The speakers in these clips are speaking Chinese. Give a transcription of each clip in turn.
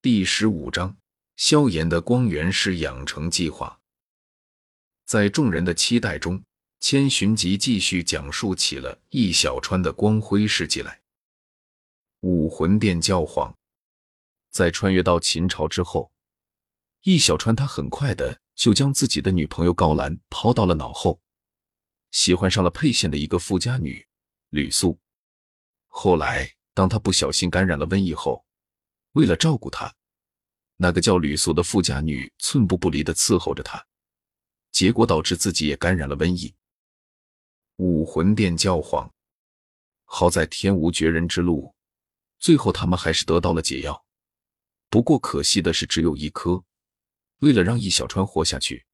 第十五章：萧炎的光源氏养成计划。在众人的期待中，千寻疾继续讲述起了易小川的光辉事迹来。武魂殿教皇在穿越到秦朝之后，易小川他很快的就将自己的女朋友高兰抛到了脑后，喜欢上了沛县的一个富家女吕素。后来，当他不小心感染了瘟疫后，为了照顾他，那个叫吕素的富家女寸步不离的伺候着他，结果导致自己也感染了瘟疫。武魂殿教皇，好在天无绝人之路，最后他们还是得到了解药。不过可惜的是，只有一颗。为了让易小川活下去，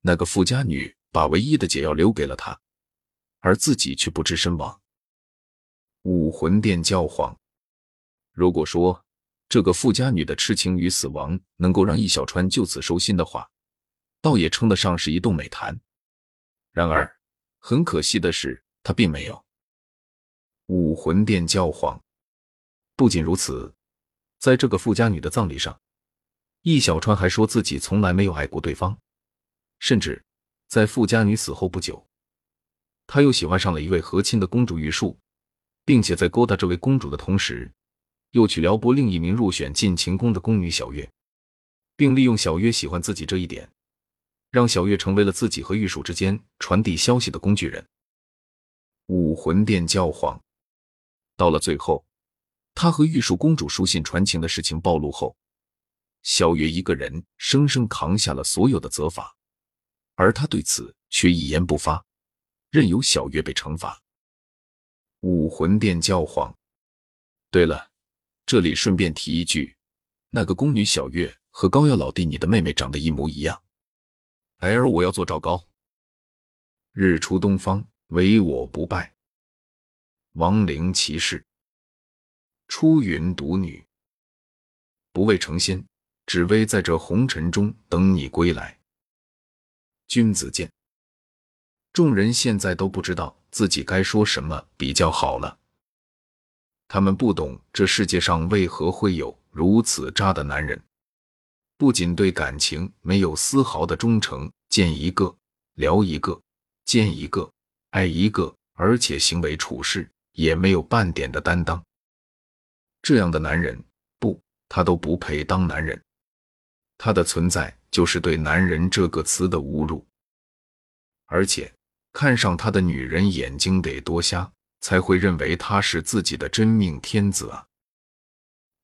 那个富家女把唯一的解药留给了他，而自己却不治身亡。武魂殿教皇，如果说。这个富家女的痴情与死亡能够让易小川就此收心的话，倒也称得上是一动美谈。然而，很可惜的是，他并没有。武魂殿教皇。不仅如此，在这个富家女的葬礼上，易小川还说自己从来没有爱过对方，甚至在富家女死后不久，他又喜欢上了一位和亲的公主玉树，并且在勾搭这位公主的同时。又去撩拨另一名入选进秦宫的宫女小月，并利用小月喜欢自己这一点，让小月成为了自己和玉树之间传递消息的工具人。武魂殿教皇到了最后，他和玉树公主书信传情的事情暴露后，小月一个人生生扛下了所有的责罚，而他对此却一言不发，任由小月被惩罚。武魂殿教皇，对了。这里顺便提一句，那个宫女小月和高耀老弟你的妹妹长得一模一样。孩儿我要做赵高。日出东方，唯我不败。亡灵骑士，出云独女，不为成仙，只为在这红尘中等你归来。君子剑。众人现在都不知道自己该说什么比较好了。他们不懂这世界上为何会有如此渣的男人，不仅对感情没有丝毫的忠诚，见一个聊一个，见一个爱一个，而且行为处事也没有半点的担当。这样的男人，不，他都不配当男人。他的存在就是对“男人”这个词的侮辱。而且，看上他的女人眼睛得多瞎。才会认为他是自己的真命天子啊！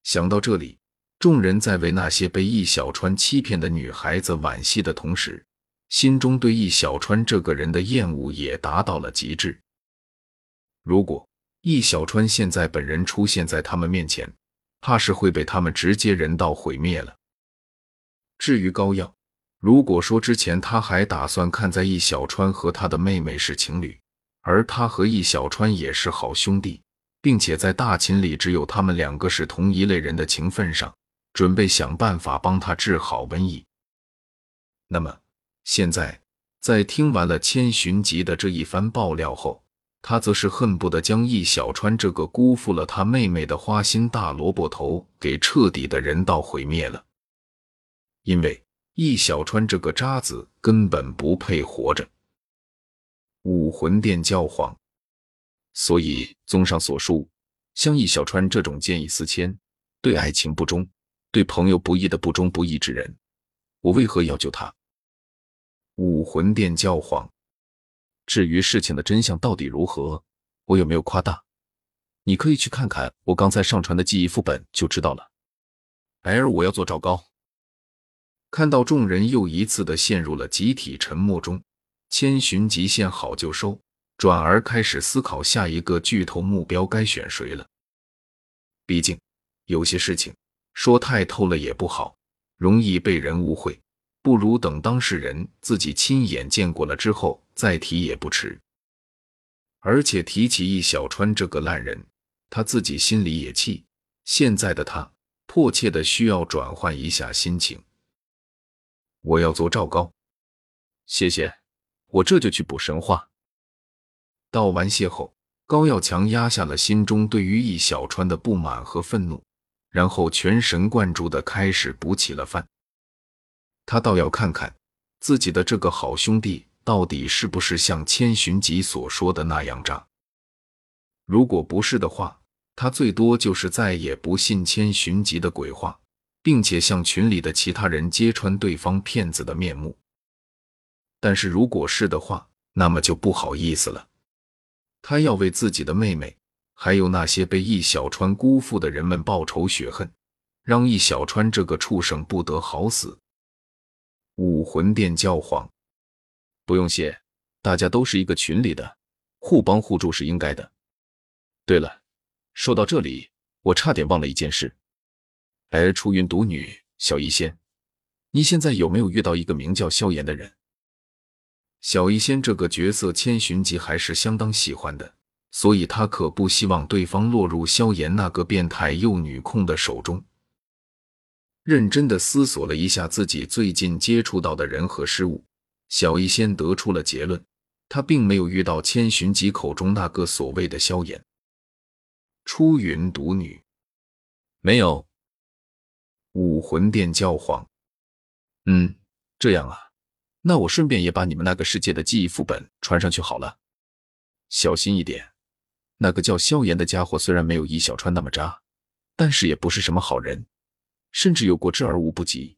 想到这里，众人在为那些被易小川欺骗的女孩子惋惜的同时，心中对易小川这个人的厌恶也达到了极致。如果易小川现在本人出现在他们面前，怕是会被他们直接人道毁灭了。至于高耀，如果说之前他还打算看在易小川和他的妹妹是情侣，而他和易小川也是好兄弟，并且在大秦里只有他们两个是同一类人的情分上，准备想办法帮他治好瘟疫。那么现在，在听完了千寻疾的这一番爆料后，他则是恨不得将易小川这个辜负了他妹妹的花心大萝卜头给彻底的人道毁灭了，因为易小川这个渣子根本不配活着。武魂殿教皇，所以综上所述，像易小川这种见异思迁、对爱情不忠、对朋友不义的不忠不义之人，我为何要救他？武魂殿教皇，至于事情的真相到底如何，我有没有夸大？你可以去看看我刚才上传的记忆副本就知道了。而，我要做赵高。看到众人又一次的陷入了集体沉默中。千寻疾见好就收，转而开始思考下一个巨头目标该选谁了。毕竟有些事情说太透了也不好，容易被人误会。不如等当事人自己亲眼见过了之后再提也不迟。而且提起易小川这个烂人，他自己心里也气。现在的他迫切的需要转换一下心情。我要做赵高，谢谢。我这就去补神话。道完谢后，高耀强压下了心中对于易小川的不满和愤怒，然后全神贯注的开始补起了饭。他倒要看看自己的这个好兄弟到底是不是像千寻疾所说的那样渣。如果不是的话，他最多就是再也不信千寻疾的鬼话，并且向群里的其他人揭穿对方骗子的面目。但是如果是的话，那么就不好意思了。他要为自己的妹妹，还有那些被易小川辜负的人们报仇雪恨，让易小川这个畜生不得好死。武魂殿教皇，不用谢，大家都是一个群里的，互帮互助是应该的。对了。说到这里，我差点忘了一件事。哎，出云独女小医仙，你现在有没有遇到一个名叫萧炎的人？小医仙这个角色，千寻疾还是相当喜欢的，所以他可不希望对方落入萧炎那个变态幼女控的手中。认真的思索了一下自己最近接触到的人和事物，小医仙得出了结论：他并没有遇到千寻疾口中那个所谓的萧炎。出云独女，没有。武魂殿教皇，嗯，这样啊，那我顺便也把你们那个世界的记忆副本传上去好了。小心一点，那个叫萧炎的家伙虽然没有易小川那么渣，但是也不是什么好人，甚至有过之而无不及。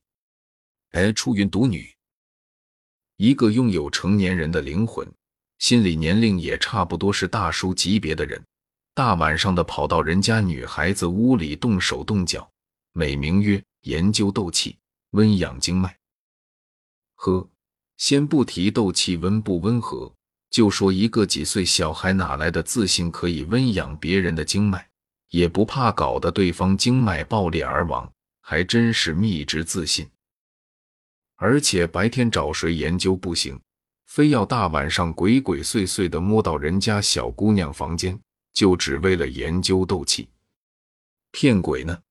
哎，出云独女，一个拥有成年人的灵魂，心理年龄也差不多是大叔级别的人。大晚上的跑到人家女孩子屋里动手动脚，美名曰研究斗气、温养经脉。呵，先不提斗气温不温和，就说一个几岁小孩哪来的自信可以温养别人的经脉，也不怕搞得对方经脉爆裂而亡，还真是秘之自信。而且白天找谁研究不行，非要大晚上鬼鬼祟祟的摸到人家小姑娘房间。就只为了研究斗气，骗鬼呢？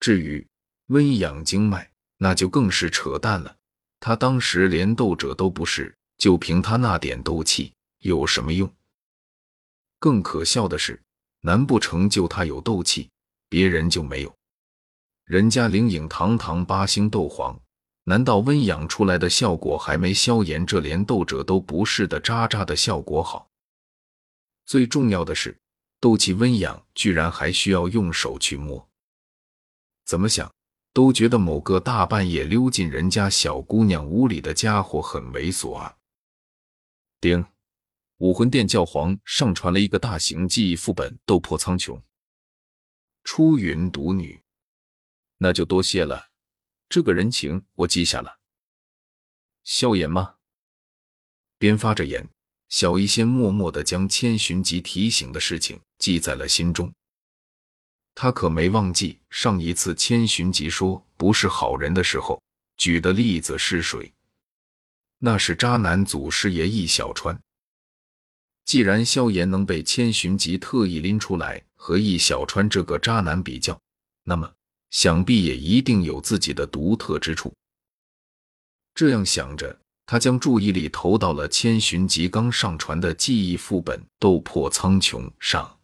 至于温养经脉，那就更是扯淡了。他当时连斗者都不是，就凭他那点斗气有什么用？更可笑的是，难不成就他有斗气，别人就没有？人家灵隐堂堂八星斗皇，难道温养出来的效果还没萧炎这连斗者都不是的渣渣的效果好？最重要的是，斗气温养居然还需要用手去摸。怎么想都觉得某个大半夜溜进人家小姑娘屋里的家伙很猥琐啊！丁，武魂殿教皇上传了一个大型记忆副本《斗破苍穹》。出云独女，那就多谢了，这个人情我记下了。萧炎吗？边发着言。小医仙默默地将千寻疾提醒的事情记在了心中。他可没忘记上一次千寻疾说不是好人的时候举的例子是谁？那是渣男祖师爷易小川。既然萧炎能被千寻疾特意拎出来和易小川这个渣男比较，那么想必也一定有自己的独特之处。这样想着。他将注意力投到了千寻疾刚上传的记忆副本《斗破苍穹》上。